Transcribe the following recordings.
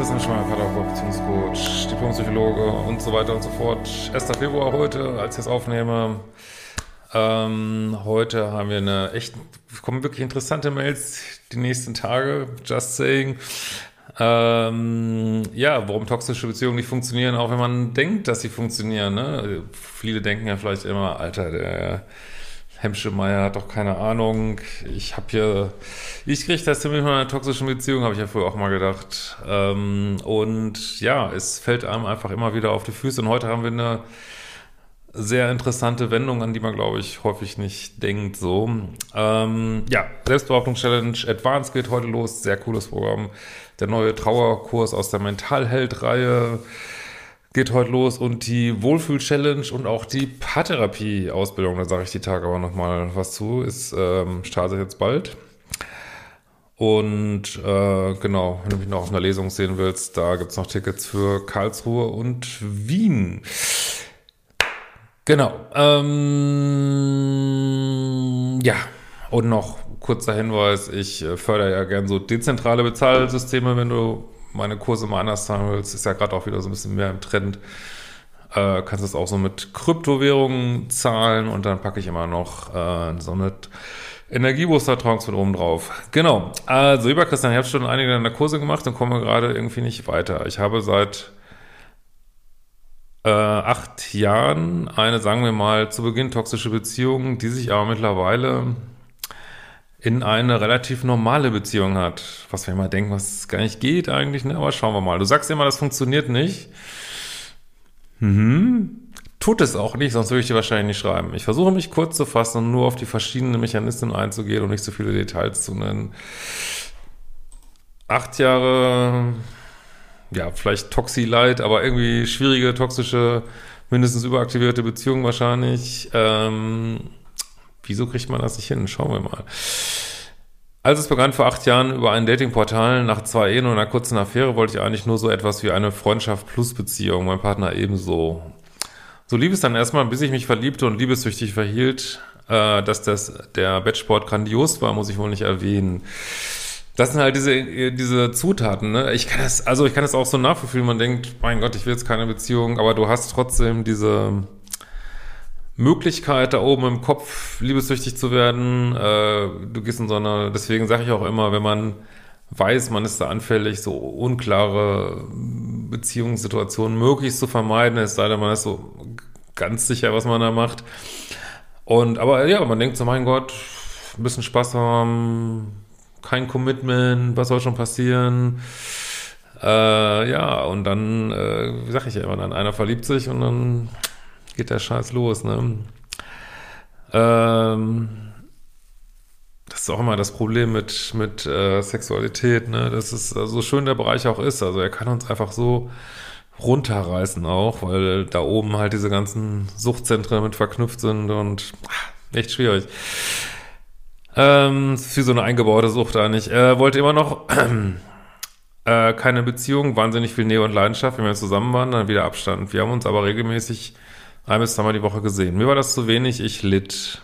ein Schweinevater, Beziehungscoach, Diplompsychologe und so weiter und so fort. 1. Februar heute, als ich es aufnehme. Ähm, heute haben wir eine echt, kommen wirklich interessante Mails die nächsten Tage, just saying. Ähm, ja, warum toxische Beziehungen nicht funktionieren, auch wenn man denkt, dass sie funktionieren. Ne? Viele denken ja vielleicht immer, Alter, der Hemschemeyer hat doch keine Ahnung. Ich habe hier, ich kriege das ziemlich mit einer toxischen Beziehung, habe ich ja früher auch mal gedacht. Ähm, und ja, es fällt einem einfach immer wieder auf die Füße. Und heute haben wir eine sehr interessante Wendung, an die man, glaube ich, häufig nicht denkt. So, ähm, ja, Selbstbehauptung-Challenge Advanced geht heute los. Sehr cooles Programm. Der neue Trauerkurs aus der Mentalheld-Reihe geht heute los und die Wohlfühl-Challenge und auch die Paartherapie-Ausbildung, da sage ich die Tage aber nochmal was zu, ist ähm, startet jetzt bald. Und äh, genau, wenn du mich noch auf einer Lesung sehen willst, da gibt es noch Tickets für Karlsruhe und Wien. Genau. Ähm, ja, und noch kurzer Hinweis, ich äh, fördere ja gern so dezentrale Bezahlsysteme, wenn du meine Kurse mal anders zahlen willst, ist ja gerade auch wieder so ein bisschen mehr im Trend. Äh, kannst es auch so mit Kryptowährungen zahlen und dann packe ich immer noch äh, so eine Energiebooster-Trance mit oben drauf. Genau. Also, lieber Christian, ich habe schon einige deiner Kurse gemacht und komme gerade irgendwie nicht weiter. Ich habe seit äh, acht Jahren eine, sagen wir mal, zu Beginn toxische Beziehung, die sich aber mittlerweile in eine relativ normale Beziehung hat. Was wir immer denken, was gar nicht geht eigentlich, ne? aber schauen wir mal. Du sagst immer, das funktioniert nicht. Mhm. Tut es auch nicht, sonst würde ich dir wahrscheinlich nicht schreiben. Ich versuche mich kurz zu fassen und nur auf die verschiedenen Mechanismen einzugehen und nicht so viele Details zu nennen. Acht Jahre, ja, vielleicht Toxi-Light, aber irgendwie schwierige, toxische, mindestens überaktivierte Beziehung wahrscheinlich. Ähm, Wieso kriegt man das nicht hin? Schauen wir mal. Als es begann vor acht Jahren über ein Datingportal, nach zwei Ehen und einer kurzen Affäre, wollte ich eigentlich nur so etwas wie eine Freundschaft plus Beziehung, mein Partner ebenso. So lieb es dann erstmal, bis ich mich verliebte und liebessüchtig verhielt, äh, dass das, der Bettsport grandios war, muss ich wohl nicht erwähnen. Das sind halt diese, diese Zutaten, ne? Ich kann das, also ich kann das auch so nachvollziehen, man denkt, mein Gott, ich will jetzt keine Beziehung, aber du hast trotzdem diese, Möglichkeit da oben im Kopf liebessüchtig zu werden. Äh, du gehst in so eine, deswegen sage ich auch immer, wenn man weiß, man ist da anfällig, so unklare Beziehungssituationen möglichst zu vermeiden, es sei denn, man ist so ganz sicher, was man da macht. Und aber ja, man denkt so, mein Gott, ein bisschen Spaß haben, kein Commitment, was soll schon passieren? Äh, ja, und dann, äh, wie sag ich ja immer, dann einer verliebt sich und dann geht der Scheiß los, ne? Ähm, das ist auch immer das Problem mit, mit äh, Sexualität, ne? Das ist äh, so schön der Bereich auch ist. Also er kann uns einfach so runterreißen auch, weil da oben halt diese ganzen Suchtzentren mit verknüpft sind und ach, echt schwierig. Ähm, für so eine eingebaute Sucht eigentlich. Er wollte immer noch äh, keine Beziehung, wahnsinnig viel Nähe und Leidenschaft, wenn wir zusammen waren, dann wieder Abstand. Wir haben uns aber regelmäßig ein bis zweimal die Woche gesehen. Mir war das zu wenig, ich litt.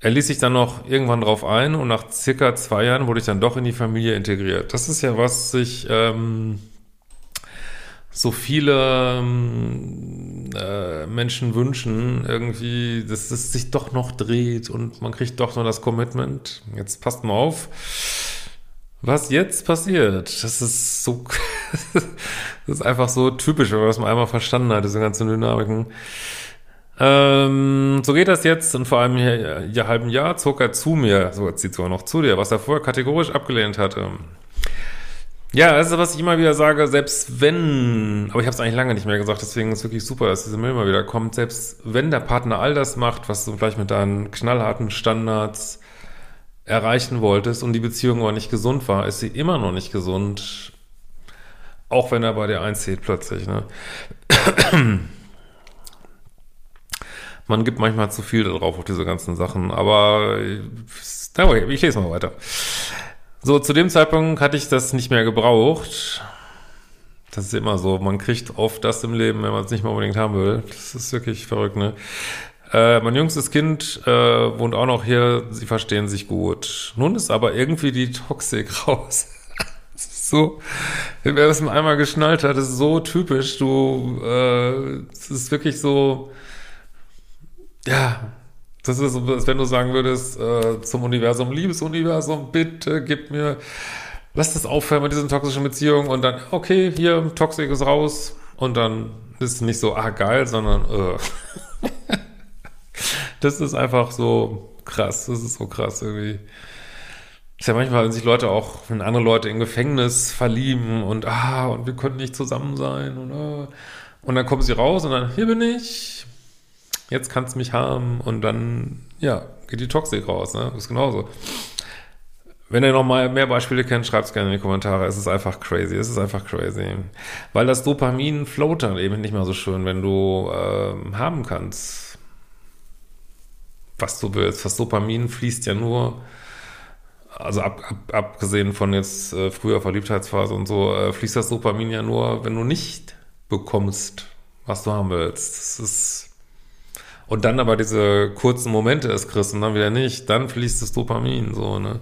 Er ließ sich dann noch irgendwann drauf ein und nach circa zwei Jahren wurde ich dann doch in die Familie integriert. Das ist ja, was sich ähm, so viele ähm, äh, Menschen wünschen, irgendwie, dass es sich doch noch dreht und man kriegt doch noch das Commitment. Jetzt passt mal auf. Was jetzt passiert, das ist so, das ist einfach so typisch, wenn man das mal einmal verstanden hat, diese ganzen Dynamiken. Ähm, so geht das jetzt und vor einem Jahr, halben Jahr zog er zu mir, so jetzt zieht sogar noch zu dir, was er vorher kategorisch abgelehnt hatte. Ja, das ist, was ich immer wieder sage, selbst wenn, aber ich habe es eigentlich lange nicht mehr gesagt, deswegen ist es wirklich super, dass diese Mail mal wieder kommt, selbst wenn der Partner all das macht, was du vielleicht mit deinen knallharten Standards erreichen wolltest und die Beziehung aber nicht gesund war, ist sie immer noch nicht gesund, auch wenn er bei dir einzieht plötzlich. Ne? Man gibt manchmal zu viel darauf auf diese ganzen Sachen, aber ich lese mal weiter. So, zu dem Zeitpunkt hatte ich das nicht mehr gebraucht. Das ist immer so. Man kriegt oft das im Leben, wenn man es nicht mehr unbedingt haben will. Das ist wirklich verrückt, ne? Äh, mein jüngstes Kind äh, wohnt auch noch hier. Sie verstehen sich gut. Nun ist aber irgendwie die Toxik raus. So, wer das mal einmal geschnallt hat, ist so typisch. Du, äh, es ist wirklich so, ja, das ist, als wenn du sagen würdest äh, zum Universum, liebes Universum, bitte gib mir, lass das aufhören mit diesen toxischen Beziehungen und dann, okay, hier, Toxik ist raus und dann ist es nicht so, ah, geil, sondern, äh. das ist einfach so krass, das ist so krass irgendwie. Ist ja manchmal, wenn sich Leute auch, wenn andere Leute in Gefängnis verlieben und ah, und wir können nicht zusammen sein und ah. Und dann kommen sie raus und dann, hier bin ich, jetzt kannst du mich haben und dann, ja, geht die Toxik raus, ne? Ist genauso. Wenn ihr noch mal mehr Beispiele kennt, schreibt es gerne in die Kommentare. Es ist einfach crazy. Es ist einfach crazy. Weil das Dopamin float dann eben nicht mehr so schön, wenn du ähm, haben kannst, was du willst. Das Dopamin fließt ja nur, also ab, ab, abgesehen von jetzt äh, früher Verliebtheitsphase und so, äh, fließt das Dopamin ja nur, wenn du nicht bekommst, was du haben willst. Das ist und dann aber diese kurzen Momente es kriegst und dann wieder nicht, dann fließt das Dopamin, so, ne.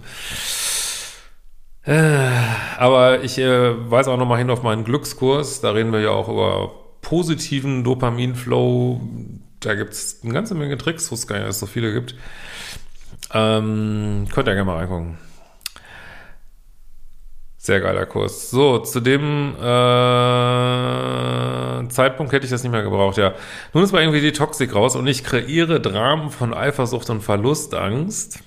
Äh, aber ich äh, weise auch nochmal hin auf meinen Glückskurs, da reden wir ja auch über positiven Dopaminflow, da gibt es eine ganze Menge Tricks, wo es gar nicht so viele gibt. Ähm, könnt ihr gerne mal reingucken. Sehr geiler Kurs. So, zu dem äh, Zeitpunkt hätte ich das nicht mehr gebraucht, ja. Nun ist mal irgendwie die Toxik raus und ich kreiere Dramen von Eifersucht und Verlustangst.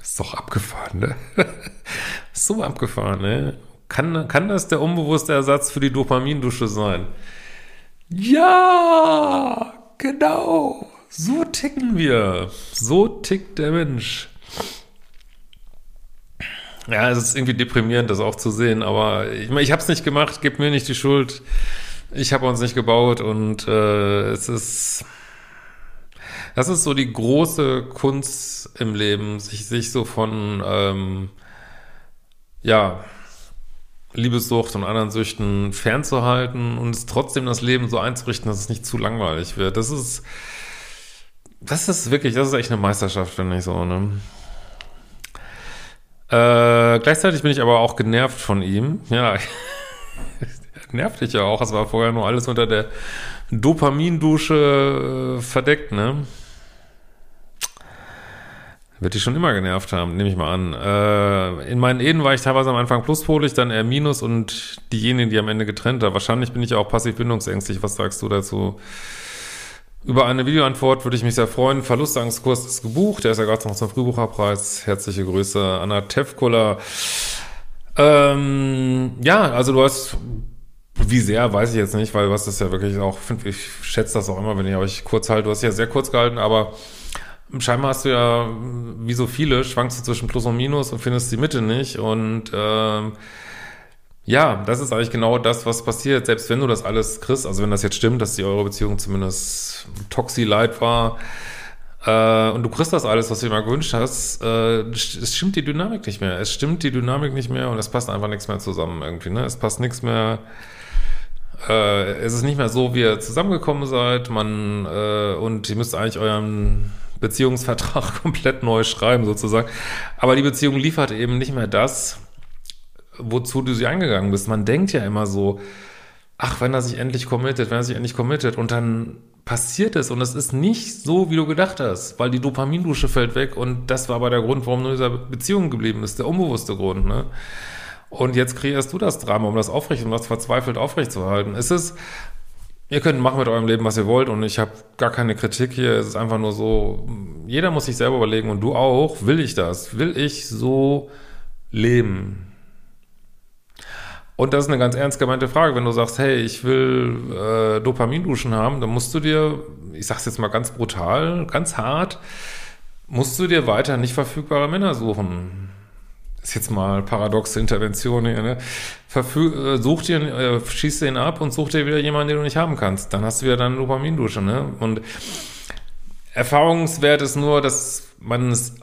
ist doch abgefahren, ne? so abgefahren, ne? Kann, kann das der unbewusste Ersatz für die Dopamindusche sein? Ja, genau. So ticken wir. So tickt der Mensch. Ja, es ist irgendwie deprimierend, das auch zu sehen, aber ich meine, ich habe es nicht gemacht, gib mir nicht die Schuld. Ich habe uns nicht gebaut und äh, es ist das ist so die große Kunst im Leben, sich, sich so von ähm, ja Liebessucht und anderen Süchten fernzuhalten und es trotzdem das Leben so einzurichten, dass es nicht zu langweilig wird. Das ist das ist wirklich, das ist echt eine Meisterschaft, finde ich so, ne? Äh, gleichzeitig bin ich aber auch genervt von ihm. Ja, nervt dich ja auch. Es war vorher nur alles unter der Dopamindusche äh, verdeckt, ne? Wird dich schon immer genervt haben, nehme ich mal an. Äh, in meinen Ehen war ich teilweise am Anfang pluspolig, dann eher minus und diejenigen, die am Ende getrennt haben. Wahrscheinlich bin ich auch passiv bindungsängstlich. Was sagst du dazu? Über eine Videoantwort würde ich mich sehr freuen. Verlustangstkurs ist gebucht. Der ist ja gerade noch zum Frühbucherpreis. Herzliche Grüße, Anna Tevkola. Ähm, ja, also du hast, wie sehr, weiß ich jetzt nicht, weil was das ja wirklich auch, ich schätze das auch immer, wenn ich euch kurz halte. Du hast ja sehr kurz gehalten, aber scheinbar hast du ja, wie so viele, schwankst du zwischen Plus und Minus und findest die Mitte nicht. Und ähm, ja, das ist eigentlich genau das, was passiert. Selbst wenn du das alles kriegst, also wenn das jetzt stimmt, dass die eure Beziehung zumindest toxi-light war, äh, und du kriegst das alles, was du dir mal gewünscht hast, äh, es stimmt die Dynamik nicht mehr. Es stimmt die Dynamik nicht mehr und es passt einfach nichts mehr zusammen irgendwie. Ne? Es passt nichts mehr. Äh, es ist nicht mehr so, wie ihr zusammengekommen seid. Man äh, und ihr müsst eigentlich euren Beziehungsvertrag komplett neu schreiben sozusagen. Aber die Beziehung liefert eben nicht mehr das, wozu du sie eingegangen bist. Man denkt ja immer so, ach, wenn er sich endlich committet, wenn er sich endlich committet und dann passiert es und es ist nicht so, wie du gedacht hast, weil die Dopamindusche fällt weg und das war aber der Grund, warum du in dieser Beziehung geblieben bist, der unbewusste Grund, ne? Und jetzt kreierst du das Drama, um das aufrecht und um das verzweifelt aufrechtzuerhalten. Es ist, ihr könnt machen mit eurem Leben, was ihr wollt und ich habe gar keine Kritik hier. Es ist einfach nur so, jeder muss sich selber überlegen und du auch, will ich das? Will ich so leben? Und das ist eine ganz ernst gemeinte Frage. Wenn du sagst, hey, ich will äh, Dopaminduschen haben, dann musst du dir, ich sag's jetzt mal ganz brutal, ganz hart, musst du dir weiter nicht verfügbare Männer suchen. Ist jetzt mal paradoxe Intervention hier, ne? Verfü äh, such dir, äh, schieß den ab und such dir wieder jemanden, den du nicht haben kannst. Dann hast du wieder deine Dopamindusche, ne? Und Erfahrungswert ist nur, dass man es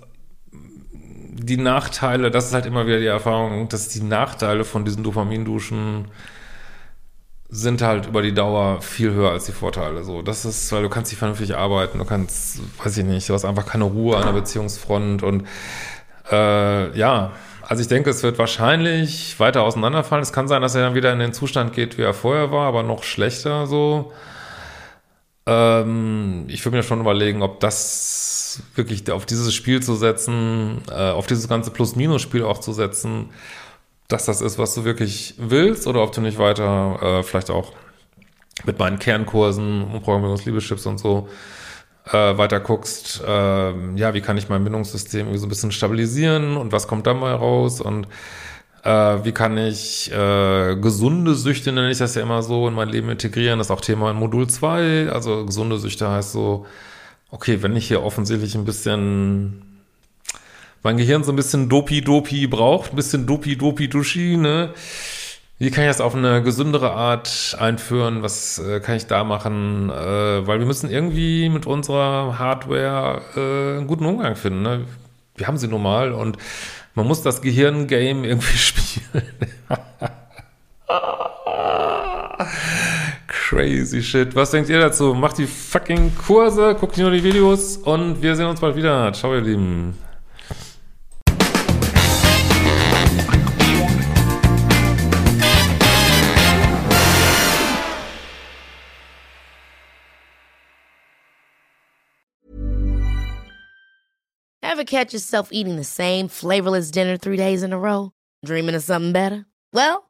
die Nachteile, das ist halt immer wieder die Erfahrung, dass die Nachteile von diesen Dopaminduschen sind halt über die Dauer viel höher als die Vorteile. So, das ist, weil du kannst nicht vernünftig arbeiten, du kannst, weiß ich nicht, du hast einfach keine Ruhe an der Beziehungsfront und äh, ja, also ich denke, es wird wahrscheinlich weiter auseinanderfallen. Es kann sein, dass er dann wieder in den Zustand geht, wie er vorher war, aber noch schlechter so. Ähm, ich würde mir schon überlegen, ob das wirklich auf dieses Spiel zu setzen, äh, auf dieses ganze Plus-Minus-Spiel auch zu setzen, dass das ist, was du wirklich willst, oder ob du nicht weiter äh, vielleicht auch mit meinen Kernkursen Programmierungsliebeschips und so äh, weiter guckst, äh, ja, wie kann ich mein Bindungssystem irgendwie so ein bisschen stabilisieren und was kommt da mal raus und äh, wie kann ich äh, gesunde Süchte, nenne ich das ja immer so, in mein Leben integrieren? Das ist auch Thema in Modul 2. Also gesunde Süchte heißt so, okay, wenn ich hier offensichtlich ein bisschen mein Gehirn so ein bisschen Dopi-Dopi braucht, ein bisschen Dopi-Dopi-Duschi, ne? Wie kann ich das auf eine gesündere Art einführen? Was äh, kann ich da machen? Äh, weil wir müssen irgendwie mit unserer Hardware äh, einen guten Umgang finden. Ne? Wir haben sie normal und man muss das Gehirn-Game irgendwie spielen. Crazy shit. Was denkt ihr dazu? Macht die fucking Kurse, guckt nur die Videos und wir sehen uns bald wieder. Ciao, ihr Lieben. Ever catch yourself eating the same flavorless dinner three days in a row? Dreaming of something better? Well,